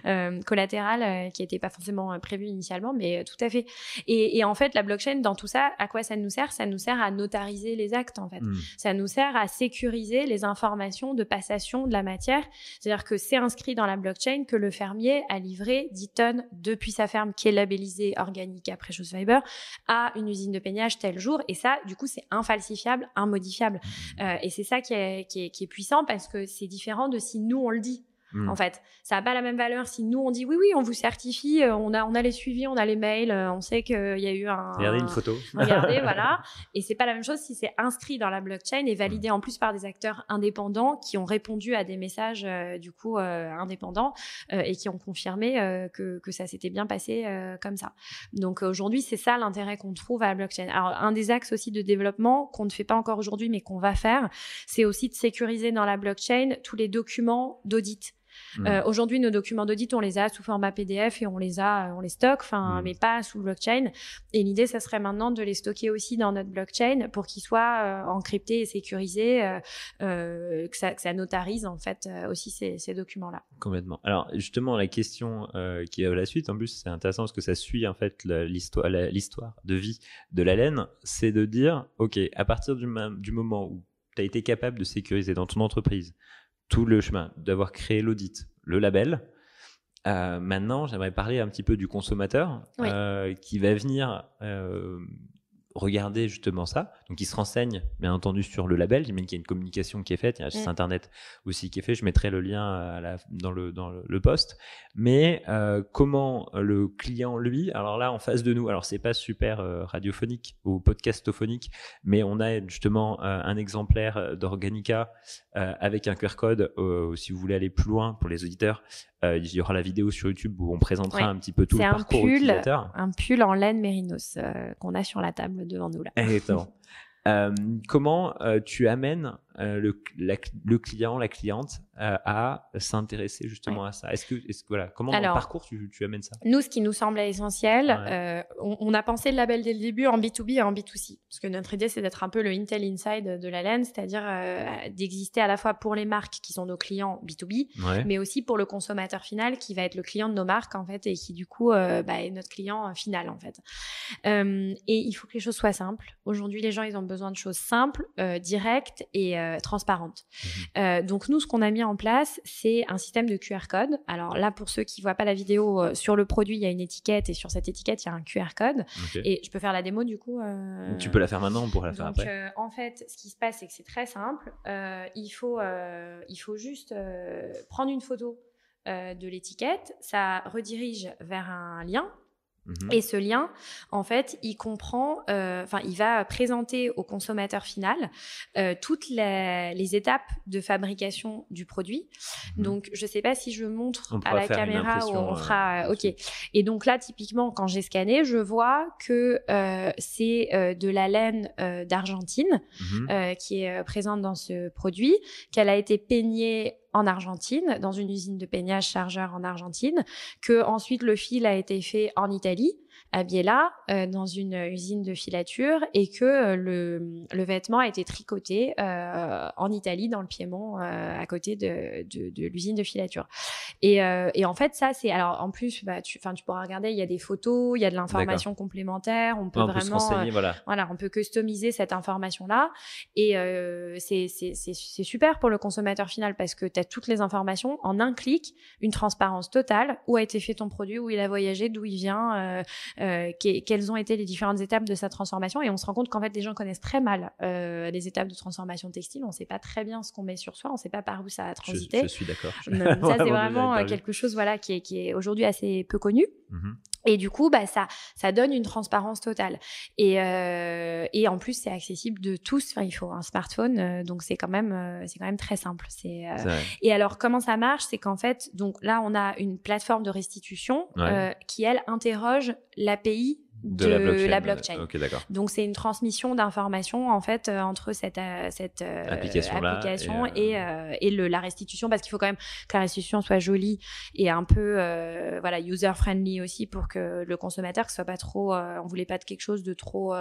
euh, collatéral qui n'était pas forcément prévu initialement, mais tout à fait. Et, et en fait, la blockchain dans tout ça, à quoi ça nous sert? Ça nous sert à notariser les actes en fait. Hmm. Ça nous sert à sécuriser les informations de passation de la matière. C'est-à-dire que c'est inscrit dans la blockchain que le fermier a livré 10 tonnes depuis sa ferme qui est labellisée organique à Precious Fiber à une usine de peignage tel jour. Et ça, du coup, c'est infalsifiable, immodifiable. Euh, et c'est ça qui est, qui, est, qui est puissant parce que c'est différent de si nous, on le dit. Hmm. En fait, ça n'a pas la même valeur si nous on dit oui oui on vous certifie, euh, on a on a les suivis, on a les mails, euh, on sait qu'il y a eu un Regardez une photo. Regardez, voilà. Et c'est pas la même chose si c'est inscrit dans la blockchain et validé en plus par des acteurs indépendants qui ont répondu à des messages euh, du coup euh, indépendants euh, et qui ont confirmé que, que ça s'était bien passé comme ça. Donc aujourd'hui, c'est ça l'intérêt qu'on trouve à la blockchain. Alors un des axes aussi de développement qu'on ne fait pas encore aujourd'hui mais qu'on va faire, c'est aussi de sécuriser dans la blockchain tous les documents d'audit. Hmm. Euh, Aujourd'hui, nos documents d'audit, on les a sous format PDF et on les a, euh, on les stocke, enfin, Mm. mais pas sous blockchain. Et l'idée, ça serait maintenant de les stocker aussi dans notre blockchain pour qu'ils soient euh, encryptés et sécurisés, euh, que, ça, que ça notarise en fait aussi ces, ces documents-là. Complètement. Alors justement, la question qui est à la suite, en plus, c'est intéressant parce que ça suit en fait l'histoire, de vie de la laine, c'est de dire, ok, à partir du moment où tu as été capable de sécuriser dans ton entreprise tout le chemin, d'avoir créé l'audit, le label. euh, maintenant, j'aimerais parler un petit peu du consommateur Oui. euh, qui va venir euh, regarder justement ça. Donc, il se renseigne, bien entendu, sur le label. J'imagine qu'il y a une communication qui est faite. Il y a un site Mm. internet aussi qui est fait. Je mettrai le lien à la- dans, le, dans le, le post. Mais euh, comment le client, lui, alors là, en face de nous, alors c'est pas super euh, radiophonique ou podcastophonique, mais on a justement euh, un exemplaire d'Organica euh, avec un QR code. euh, si vous voulez aller plus loin pour les auditeurs, euh, il y aura la vidéo sur YouTube où on présentera Ouais. un petit peu tout C'est le un parcours pull. utilisateur. Un pull en laine mérinos euh, qu'on a sur la table devant nous là. Exactement. Euh, comment euh, tu amènes le, la- le client, la cliente euh, à s'intéresser justement à ça Est-ce que, est-ce que voilà, comment dans Alors, le parcours tu, tu amènes ça? Nous, ce qui nous semblait essentiel, Ouais. euh, on, on a pensé le label dès le début en B2B et en B2C. Parce que notre idée, c'est d'être un peu le Intel Inside de la laine, c'est-à-dire euh, d'exister à la fois pour les marques qui sont nos clients B2B, Ouais. mais aussi pour le consommateur final qui va être le client de nos marques, en fait, et qui, du coup, euh, bah, est notre client euh, final, en fait. Euh, et il faut que les choses soient simples. Aujourd'hui, les gens, ils ont besoin de choses simples, euh, directes et euh, transparentes. Euh, donc nous, ce qu'on a mis en place, c'est un système de QR code. Alors là, pour ceux qui voient pas la vidéo, euh, sur le produit, il y a une étiquette et sur cette étiquette, il y a un QR code. Et je peux faire la démo du coup. Tu peux la faire maintenant, on pourra la faire donc, après. en fait, ce qui se passe, c'est que c'est très simple. Il, faut, il faut juste prendre une photo de l'étiquette. Ça redirige vers un lien. Mhm. Et ce lien, en fait, il comprend, euh, enfin, il va présenter au consommateur final euh, toutes les, les étapes de fabrication du produit. Mhm. Donc, je sais pas si je montre On à la caméra ou on fera. euh, ok. Et donc là, typiquement, quand j'ai scanné, je vois que euh, c'est euh, de la laine euh, d'Argentine euh, qui est euh, présente dans ce produit, qu'elle a été peignée en Argentine, dans une usine de peignage chargeur en Argentine, que ensuite le fil a été fait en Italie à Biella, euh, dans une usine de filature, et que euh, le, le, vêtement a été tricoté euh, en Italie, dans le Piémont, à côté de, de, de l'usine de filature. Et, et, en fait, ça, c'est alors en plus, bah, tu, tu pourras regarder, il y a des photos, il y a de l'information complémentaire, on peut vraiment, voilà. voilà, on peut customiser cette information-là, et c'est c'est super pour le consommateur final parce que tu as toutes les informations en un clic, une transparence totale, où a été fait ton produit, où il a voyagé, d'où il vient. Euh, quelles ont été les différentes étapes de sa transformation. Et on se rend compte qu'en fait, les gens connaissent très mal euh, les étapes de transformation textile. On ne sait pas très bien ce qu'on met sur soi. On ne sait pas par où ça a transité. Je, je suis d'accord. Ça, c'est vraiment euh, quelque chose voilà, qui est, qui est aujourd'hui assez peu connu. Mm-hmm. Et du coup, bah, ça, ça donne une transparence totale. Et, euh, et en plus, c'est accessible de tous. Enfin, il faut un smartphone, euh, donc c'est quand même, euh, c'est quand même très simple. C'est. Euh, et alors, comment ça marche? C'est qu'en fait, donc là, on a une plateforme de restitution qui elle interroge l'API de, la blockchain. Donc c'est une transmission d'informations en fait euh, entre cette, euh, cette euh, application, et, et, le, la restitution parce qu'il faut quand même que la restitution soit jolie et un peu voilà user friendly aussi pour que le consommateur ce soit pas trop on voulait pas de quelque chose de trop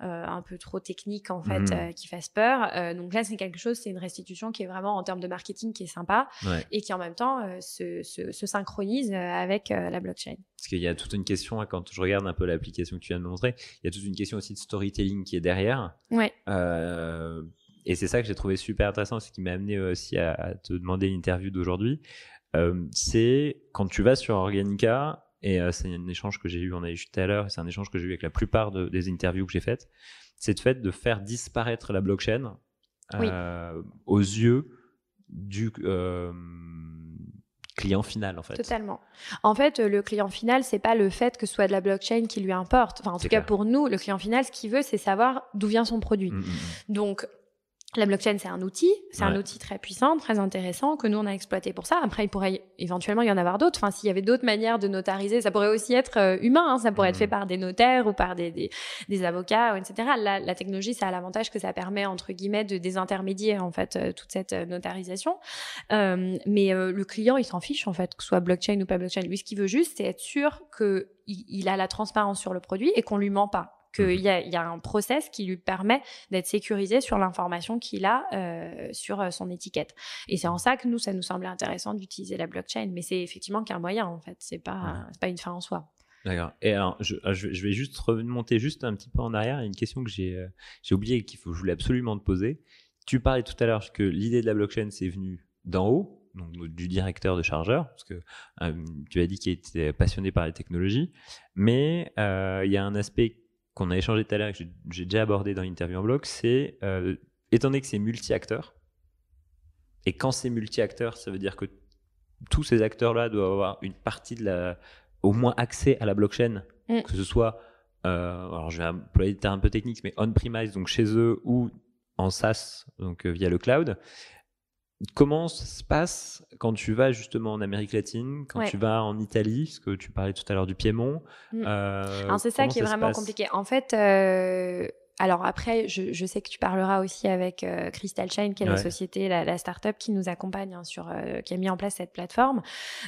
un peu trop technique en fait mhm. qui fasse peur. donc là c'est quelque chose c'est une restitution qui est vraiment en termes de marketing qui est sympa et qui en même temps se, se, se, synchronise avec la blockchain. Parce qu'il y a toute une question hein, quand je regarde un peu l'application que tu viens de montrer, il y a toute une question aussi de storytelling qui est derrière. Ouais. Euh, et c'est ça que j'ai trouvé super intéressant, ce qui m'a amené aussi à, te demander l'interview d'aujourd'hui. Euh, c'est quand tu vas sur Organica, et euh, c'est un échange que j'ai eu, on a eu tout à l'heure, c'est un échange que j'ai eu avec la plupart des interviews que j'ai faites, c'est le fait de faire disparaître la blockchain aux yeux du client final en fait. Totalement. En fait, le client final, c'est pas le fait que ce soit de la blockchain qui lui importe. Enfin, en tout cas pour nous, le client final, ce qu'il veut, c'est savoir d'où vient son produit. Mmh, mmh, mmh. Donc la blockchain, c'est un outil, c'est un outil très puissant, très intéressant que nous on a exploité pour ça. Après, il pourrait éventuellement y en avoir d'autres. Enfin, s'il y avait d'autres manières de notariser, ça pourrait aussi être euh, humain. Hein. Ça pourrait être fait mmh. par des notaires ou par des, des, des avocats, etc. La, la technologie, ça a l'avantage que ça permet entre guillemets de désintermédier en fait euh, toute cette euh, notarisation. Euh, mais le client, il s'en fiche en fait que ce soit blockchain ou pas blockchain. Lui, ce qu'il veut juste, c'est être sûr que il a la transparence sur le produit et qu'on lui ment pas qu'il mhm. y, a, y a un process qui lui permet d'être sécurisé sur l'information qu'il a euh, sur euh, son étiquette. Et c'est en ça que nous, ça nous semblait intéressant d'utiliser la blockchain. Mais c'est effectivement qu'un moyen, en fait. C'est pas, pas une fin en soi. D'accord. Et alors, je, euh, je, vais juste remonter juste un petit peu en arrière. Il y a une question que j'ai, j'ai oublié et qu'il faut, je voulais absolument te poser. Tu parlais tout à l'heure que l'idée de la blockchain, c'est venu d'en haut, donc du directeur de chargeur, parce que tu as dit qu'il était passionné par les technologies, mais il y a un aspect qu'on a échangé tout à l'heure, que j'ai déjà abordé dans l'interview en bloc, c'est euh, étant donné que c'est multi-acteurs, et quand c'est multi-acteurs, ça veut dire que tous ces acteurs-là doivent avoir une partie de la, au moins accès à la blockchain, mm. que ce soit, euh, alors je vais employer des termes un peu techniques, mais on-premise, donc chez eux, ou en SaaS, donc euh, via le cloud. Comment ça se passe quand tu vas justement en Amérique latine, quand tu vas en Italie, parce que tu parlais tout à l'heure du Piémont mm. euh, C'est ça qui est vraiment compliqué. En fait, euh, alors après, je, je, sais que tu parleras aussi avec euh, Crystal Chain, qui est la société, la, la start-up qui nous accompagne hein, sur, euh, qui a mis en place cette plateforme.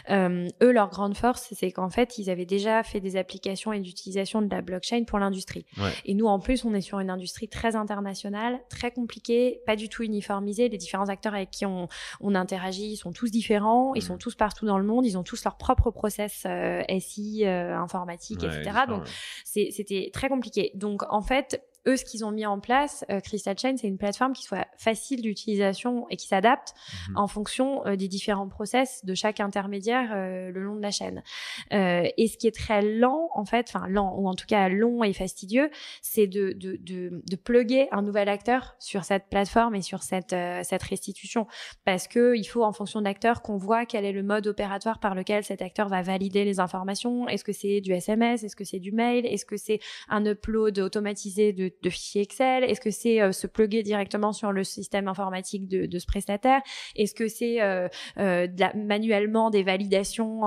Euh, eux, leur grande force, c'est qu'en fait, ils avaient déjà fait des applications et d'utilisation de la blockchain pour l'industrie. Et nous, en plus, on est sur une industrie très internationale, très compliquée, pas du tout uniformisée. Les différents acteurs avec qui on, on interagit, ils sont tous différents, ils sont tous partout dans le monde, ils ont tous leur propre process euh, SI, informatique, etc. Donc, c'était très compliqué. Donc, en fait, eux, ce qu'ils ont mis en place, euh, Crystal Chain, c'est une plateforme qui soit facile d'utilisation et qui s'adapte mhm. en fonction euh, des différents process de chaque intermédiaire euh, le long de la chaîne. et ce qui est très lent, en fait, enfin lent ou en tout cas long et fastidieux, c'est de, de, de, de plugger un nouvel acteur sur cette plateforme et sur cette, cette restitution, parce que il faut en fonction de l'acteur qu'on voit quel est le mode opératoire par lequel cet acteur va valider les informations. Est-ce que c'est du SMS Est-ce que c'est du mail? Est-ce que c'est un upload automatisé de de, fichiers Excel? Est-ce que c'est euh, se plugger directement sur le système informatique de, ce prestataire? Est-ce que c'est euh, euh manuellement des validations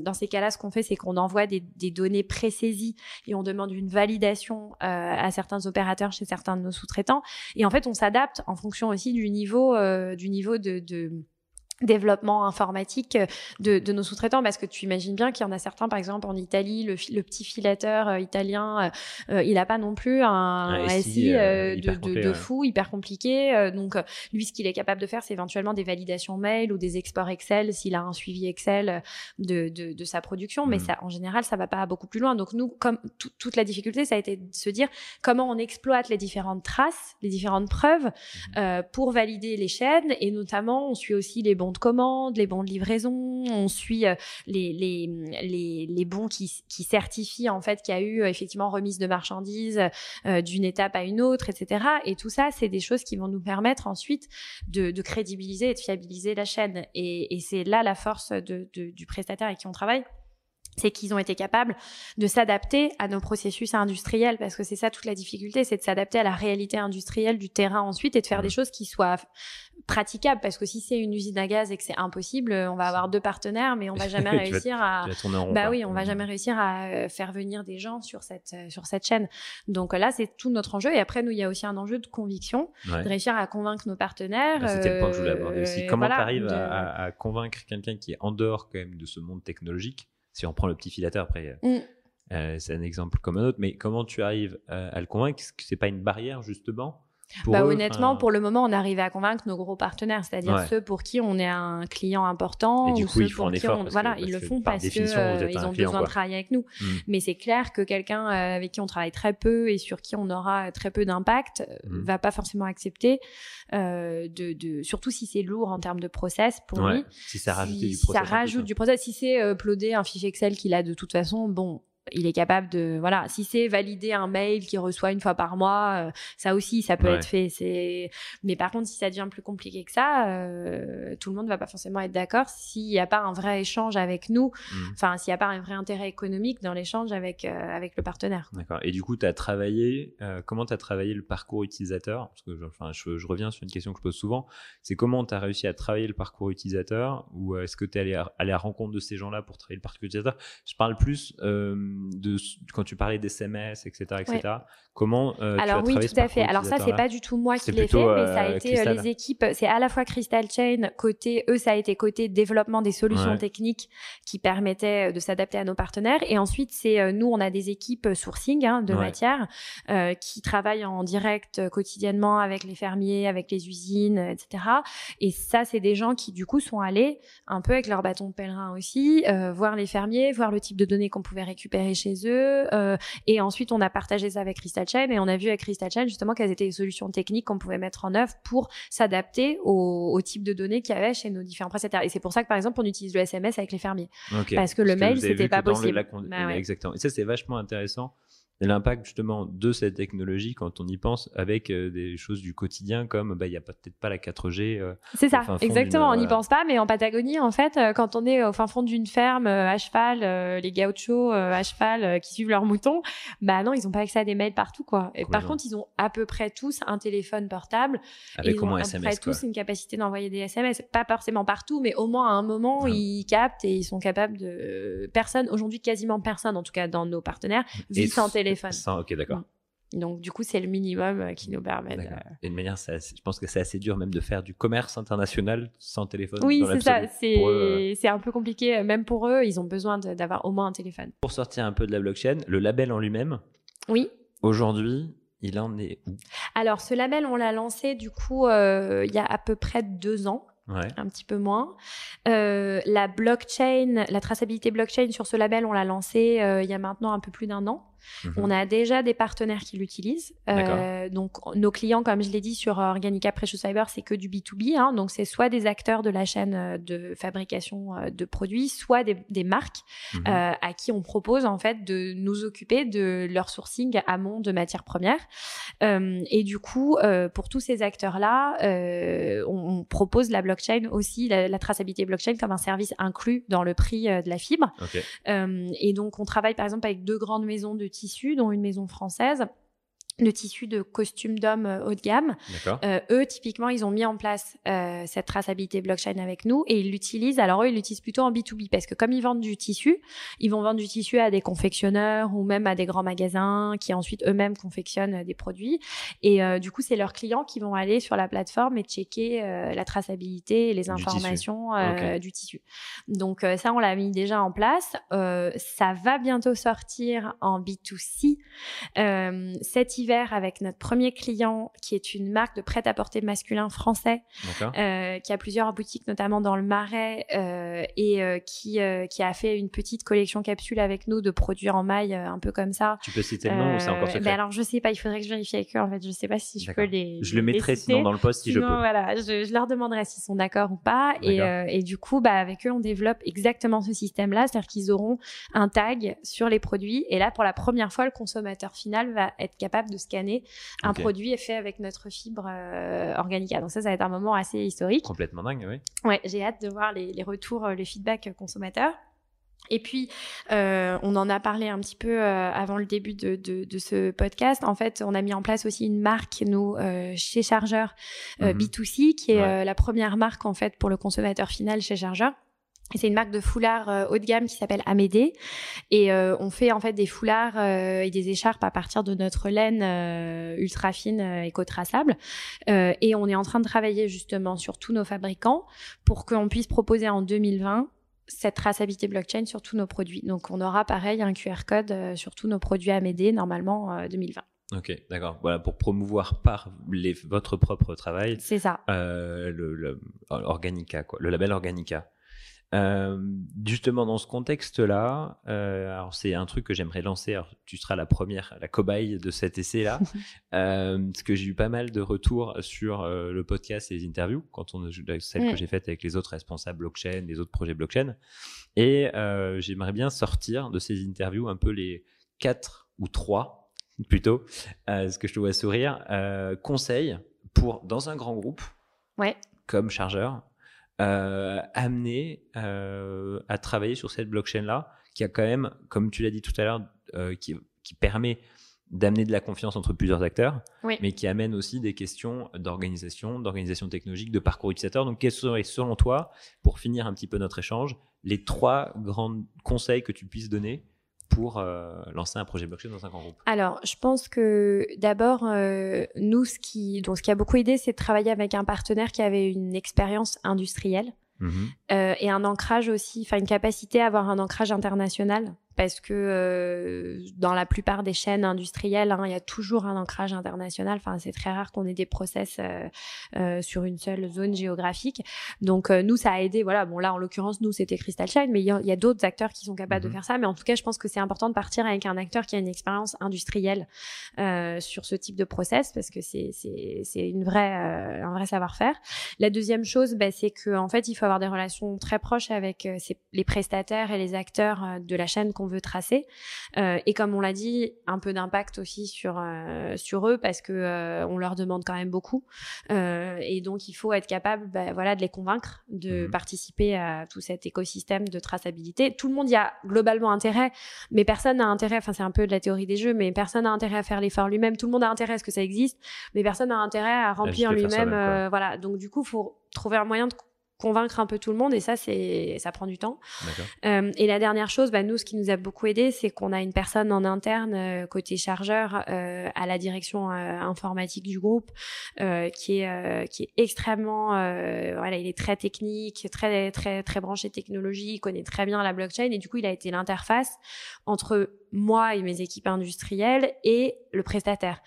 Dans ces cas-là, ce qu'on fait, c'est qu'on envoie des, données présaisies et on demande une validation à certains opérateurs chez certains de nos sous-traitants. Et en fait, on s'adapte en fonction aussi du niveau, du niveau de développement informatique euh, de, de nos sous-traitants parce que tu imagines bien qu'il y en a certains par exemple en Italie le, le petit filateur euh, italien euh, euh, il a pas non plus un, un SI, de, de, de, fou hyper compliqué donc lui ce qu'il est capable de faire c'est éventuellement des validations mail ou des exports Excel s'il a un suivi Excel de, de, de sa production mais mmh. ça en général ça va pas beaucoup plus loin donc nous comme toute la difficulté ça a été de se dire comment on exploite les différentes traces les différentes preuves mmh. euh, pour valider les chaînes et notamment on suit aussi les bons de commande, les bons de livraison, on suit euh, les, les, les, les bons qui, qui certifient en fait qu'il y a eu euh, effectivement remise de marchandises euh, d'une étape à une autre, etc. Et tout ça, c'est des choses qui vont nous permettre ensuite de, de crédibiliser et de fiabiliser la chaîne. Et, et c'est là la force de, de, du prestataire avec qui on travaille c'est qu'ils ont été capables de s'adapter à nos processus industriels, parce que c'est ça toute la difficulté, c'est de s'adapter à la réalité industrielle du terrain ensuite et de faire des choses qui soient praticables, parce que si c'est une usine à gaz et que c'est impossible, on va avoir deux partenaires, mais on va jamais réussir à, bah oui, on va jamais réussir à euh, faire venir des gens sur cette euh, sur cette chaîne. Donc là, c'est tout notre enjeu. Et après, nous, il y a aussi un enjeu de conviction, de réussir à convaincre nos partenaires. Bah, c'était le point que je voulais aborder aussi. Euh, Comment tu arrives à, à convaincre quelqu'un qui est en dehors quand même de ce monde technologique? Si on prend le petit filateur après, mm. euh, c'est un exemple comme un autre, mais comment tu arrives euh, à le convaincre? Est-ce que c'est pas une barrière justement bah, honnêtement, pour le moment, on arrive à convaincre nos gros partenaires, c'est-à-dire ceux pour qui on est un client important. Et du coup, ils font un effort. Voilà, ils le font parce qu'ils euh, ont besoin de travailler avec nous. Mm. Mais c'est clair que quelqu'un avec qui on travaille très peu et sur qui on aura très peu d'impact mm. va pas forcément accepter, euh, de, de, surtout si c'est lourd en termes de process pour lui. Si ça rajoute du process. ça rajoute du process. Si c'est euh, uploader un fichier Excel qu'il a de toute façon, bon, il est capable de voilà si c'est valider un mail qu'il reçoit une fois par mois euh, ça aussi ça peut être fait. C'est mais par contre si ça devient plus compliqué que ça euh, tout le monde va pas forcément être d'accord s'il n'y a pas un vrai échange avec nous. Mmh. enfin s'il n'y a pas un vrai intérêt économique dans l'échange avec euh, avec le partenaire. D'accord. Et du coup tu as travaillé comment tu as travaillé le parcours utilisateur? Parce que je, enfin je, reviens sur une question que je pose souvent. C'est comment tu as réussi à travailler le parcours utilisateur? Ou est-ce que tu es allé à, à, la rencontre de ces gens-là pour travailler le parcours utilisateur? Je parle plus de, quand tu parlais d'SMS, etc., etc. Comment euh, Alors oui, tout à fait. Alors ça, c'est pas du tout moi qui l'ai fait, mais ça a euh, été euh, les équipes. C'est à la fois Crystal Chain côté eux, ça a été côté développement des solutions techniques qui permettaient de s'adapter à nos partenaires. Et ensuite, c'est nous, on a des équipes sourcing hein, de matière qui travaillent en direct quotidiennement avec les fermiers, avec les usines, etc. Et ça, c'est des gens qui du coup sont allés un peu avec leur bâton de pèlerin aussi, voir les fermiers, voir le type de données qu'on pouvait récupérer chez eux. et ensuite, on a partagé ça avec Crystal et on a vu avec Crystal Chain justement quelles étaient les solutions techniques qu'on pouvait mettre en œuvre pour s'adapter au, type de données qu'il y avait chez nos différents prestataires. Et c'est pour ça que par exemple on utilise le SMS avec les fermiers parce que le mail c'était pas possible. Bah exactement. Et ça c'est vachement intéressant l'impact justement de cette technologie quand on y pense avec euh, des choses du quotidien comme bah il y a peut-être pas la 4G euh, c'est ça exactement. On n'y pense pas mais en Patagonie en fait euh, quand on est au fin fond d'une ferme à cheval les gauchos à cheval qui suivent leurs moutons bah non ils ont pas accès à des mails partout quoi. Et par contre ils ont à peu près tous un téléphone portable avec et ils ont à peu près tous une capacité d'envoyer des SMS pas forcément partout mais au moins à un moment ils captent et ils sont capables de personne aujourd'hui quasiment personne en tout cas dans nos partenaires vit sans téléphone ok, d'accord. Mm. Donc, du coup, c'est le minimum euh, qui nous permet de... Et de manière, je pense que c'est assez dur même de faire du commerce international sans téléphone. Oui, c'est ça. Euh, c'est un peu compliqué, euh, même pour eux. Ils ont besoin d'avoir au moins un téléphone. Pour sortir un peu de la blockchain, le label en lui-même. Oui. Aujourd'hui, il en est où? Alors, ce label, on l'a lancé du coup il y a à peu près deux ans un petit peu moins. Euh, la blockchain, la traçabilité blockchain sur ce label, on l'a lancé euh, il y a maintenant un peu plus d'un an. Mhm. On a déjà des partenaires qui l'utilisent. Euh, donc nos clients, comme je l'ai dit sur Organica Precious Cyber, c'est que du B2B. Hein, donc c'est soit des acteurs de la chaîne euh, de fabrication euh, de produits, soit des, des marques mhm. euh, à qui on propose en fait de nous occuper de leur sourcing amont de matières premières. Euh, et du coup, pour tous ces acteurs-là, on, on, propose la blockchain aussi, la, la, traçabilité blockchain comme un service inclus dans le prix de la fibre. et donc on travaille par exemple avec deux grandes maisons de tissus, dont une maison française de tissus de costumes d'hommes euh, haut de gamme. Euh, eux, typiquement, ils ont mis en place euh, cette traçabilité blockchain avec nous et ils l'utilisent. Alors eux, ils l'utilisent plutôt en B2B parce que comme ils vendent du tissu, ils vont vendre du tissu à des confectionneurs ou même à des grands magasins qui ensuite eux-mêmes confectionnent des produits. Et du coup, c'est leurs clients qui vont aller sur la plateforme et checker la traçabilité et les informations du tissu. Donc ça, on l'a mis déjà en place. ça va bientôt sortir en B2C. cet hiver avec notre premier client, qui est une marque de prêt-à-porter masculin français, euh, qui a plusieurs boutiques, notamment dans le Marais, euh, et euh, qui, qui a fait une petite collection capsule avec nous de produits en maille, un peu comme ça. Tu peux citer le nom ou c'est encore secret ben Alors, je sais pas, il faudrait que je vérifie avec eux. En fait, je sais pas si je peux les. Je le mettrai sinon dans le post si je peux. voilà, je, leur demanderai s'ils sont d'accord ou pas. Et, et, du coup, bah, avec eux, on développe exactement ce système-là, c'est-à-dire qu'ils auront un tag sur les produits. Et là, pour la première fois, le consommateur final va être capable de scanner un produit est fait avec notre fibre euh, organique. Donc ça, ça va être un moment assez historique. Complètement dingue, oui. Ouais, j'ai hâte de voir les, retours, euh, les feedbacks consommateurs. Et puis, euh, on en a parlé un petit peu avant le début de, ce podcast. En fait, on a mis en place aussi une marque, nous, chez Chargeur mhm. B2C, qui est la première marque, en fait, pour le consommateur final chez Chargeur. C'est une marque de foulards euh, haut de gamme qui s'appelle Amédée et euh, on fait en fait des foulards euh, et des écharpes à partir de notre laine ultra fine éco-traçable et on est en train de travailler justement sur tous nos fabricants pour qu'on puisse proposer en 2020 cette traçabilité blockchain sur tous nos produits. Donc on aura pareil un QR code sur tous nos produits Amédée normalement 2020. Ok, d'accord. Voilà, pour promouvoir par les, votre propre travail. C'est ça. le, le, Organica, quoi, le label Organica. Euh, justement, dans ce contexte-là, euh, alors c'est un truc que j'aimerais lancer. Alors, tu seras la première, la cobaye de cet essai-là, euh, parce que j'ai eu pas mal de retours sur le podcast et les interviews, quand on celle que mm. j'ai faite avec les autres responsables blockchain, les autres projets blockchain, et j'aimerais bien sortir de ces interviews un peu les quatre ou trois plutôt, ce que je te vois sourire, conseils pour dans un grand groupe, ouais. comme chargeur, euh, amené euh, à travailler sur cette blockchain-là, qui a quand même, comme tu l'as dit tout à l'heure, euh, qui, qui, permet d'amener de la confiance entre plusieurs acteurs, mais qui amène aussi des questions d'organisation, d'organisation technologique, de parcours utilisateur. Donc, quels seraient, selon toi, pour finir un petit peu notre échange, les trois grands conseils que tu puisses donner pour euh, lancer un projet blockchain dans un grand groupe? Alors, je pense que d'abord, euh, nous, ce qui, donc, ce qui a beaucoup aidé, c'est de travailler avec un partenaire qui avait une expérience industrielle mmh euh, et un ancrage aussi, enfin une capacité à avoir un ancrage international parce que euh, dans la plupart des chaînes industrielles, hein, il y a toujours un ancrage international. Enfin, c'est très rare qu'on ait des process euh, euh, sur une seule zone géographique. Donc nous, ça a aidé. Voilà, bon là, en l'occurrence, nous, c'était Crystal Shine, mais il y a, d'autres acteurs qui sont capables de mhm. faire ça. Mais en tout cas, je pense que c'est important de partir avec un acteur qui a une expérience industrielle sur ce type de process parce que c'est une vraie un vrai savoir-faire. La deuxième chose, bah, c'est qu'en en fait, il faut avoir des relations très proches avec les prestataires et les acteurs de la chaîne qu'on veut tracer. Euh, et comme on l'a dit, un peu d'impact aussi sur euh, sur eux parce que euh, on leur demande quand même beaucoup. et donc il faut être capable, bah, voilà, de les convaincre de mhm. participer à tout cet écosystème de traçabilité. Tout le monde y a globalement intérêt, mais personne n'a intérêt. Enfin, c'est un peu de la théorie des jeux, mais personne n'a intérêt à faire l'effort lui-même. Tout le monde a intérêt à ce que ça existe, mais personne n'a intérêt à remplir lui-même. voilà. Donc du coup, faut trouver un moyen de convaincre un peu tout le monde et ça c'est ça prend du temps. Euh, et la dernière chose bah, nous ce qui nous a beaucoup aidé c'est qu'on a une personne en interne euh, côté chargeur euh, à la direction euh, informatique du groupe euh, qui est qui est extrêmement voilà il est très technique très très très branché technologie il connaît très bien la blockchain et du coup il a été l'interface entre moi et mes équipes industrielles et le prestataire.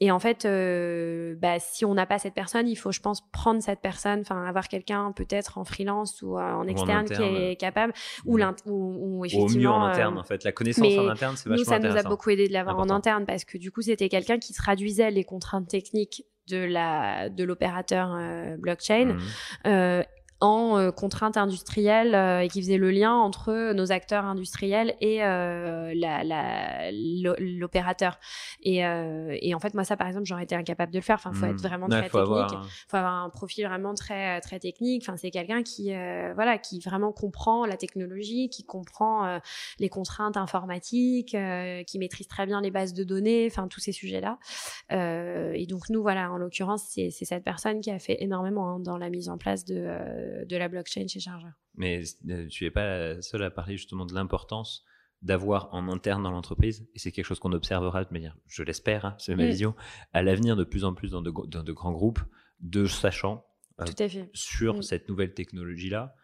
Et en fait, euh, bah, si on n'a pas cette personne, il faut, je pense, prendre cette personne, enfin avoir quelqu'un peut-être en freelance ou euh, en externe qui est capable, ou, ou, effectivement. Au mieux en interne, euh, en fait, la connaissance en interne, c'est vachement. Nous, ça nous a beaucoup aidé de l'avoir en interne parce que du coup, c'était quelqu'un qui traduisait les contraintes techniques de la de l'opérateur blockchain. Mmh en euh, contrainte industrielle euh, et qui faisait le lien entre nos acteurs industriels et euh, l'opérateur. Et, et, en fait, moi, ça, par exemple, j'aurais été incapable de le faire. Enfin, faut être hmm. vraiment très technique. Avoir... faut avoir un profil vraiment très très technique. Enfin, c'est quelqu'un qui voilà, qui vraiment comprend la technologie, qui comprend les contraintes informatiques, qui maîtrise très bien les bases de données. Enfin, tous ces sujets-là. et donc nous, voilà, en l'occurrence, c'est cette personne qui a fait énormément hein, dans la mise en place de de la blockchain chez Chargeur. Mais euh, tu n'es pas seul à parler justement de l'importance d'avoir en interne dans l'entreprise, et c'est quelque chose qu'on observera de manière, je l'espère, hein, c'est ma mm. vision, à l'avenir de plus en plus dans de, grands groupes, de sachant euh, sur mm. cette nouvelle technologie-là,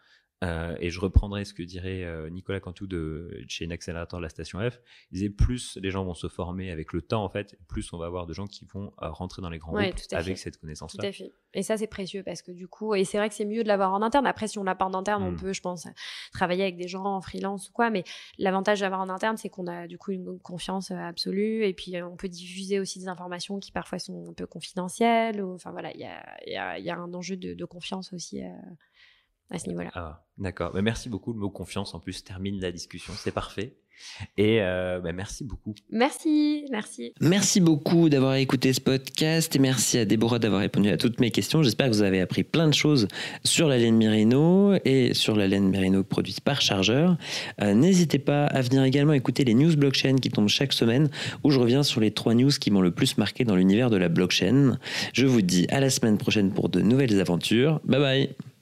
euh, et je reprendrai ce que dirait euh, Nicolas Cantou de chez accélérateur de la station F. Il disait plus les gens vont se former avec le temps en fait, plus on va avoir de gens qui vont euh, rentrer dans les grands groupes avec cette connaissance-là. Tout à fait. Et ça c'est précieux parce que du coup, et c'est vrai que c'est mieux de l'avoir en interne. Après, si on l'a pas en interne, on hmm. peut, je pense, travailler avec des gens en freelance ou quoi. Mais l'avantage d'avoir en interne, c'est qu'on a du coup une confiance absolue et puis on peut diffuser aussi des informations qui parfois sont un peu confidentielles. Ou, enfin voilà, il y a, y a, un enjeu de, de confiance aussi à ce niveau-là. Ah, d'accord. Bah, merci beaucoup. Le mot confiance, en plus, termine la discussion. C'est parfait. Et euh, bah, merci beaucoup. Merci, merci. Merci beaucoup d'avoir écouté ce podcast et merci à Déborah d'avoir répondu à toutes mes questions. J'espère que vous avez appris plein de choses sur la laine Merino et sur la laine Merino produite par Chargeur. Euh, n'hésitez pas à venir également écouter les news blockchain qui tombent chaque semaine où je reviens sur les trois news qui m'ont le plus marqué dans l'univers de la blockchain. Je vous dis à la semaine prochaine pour de nouvelles aventures. Bye bye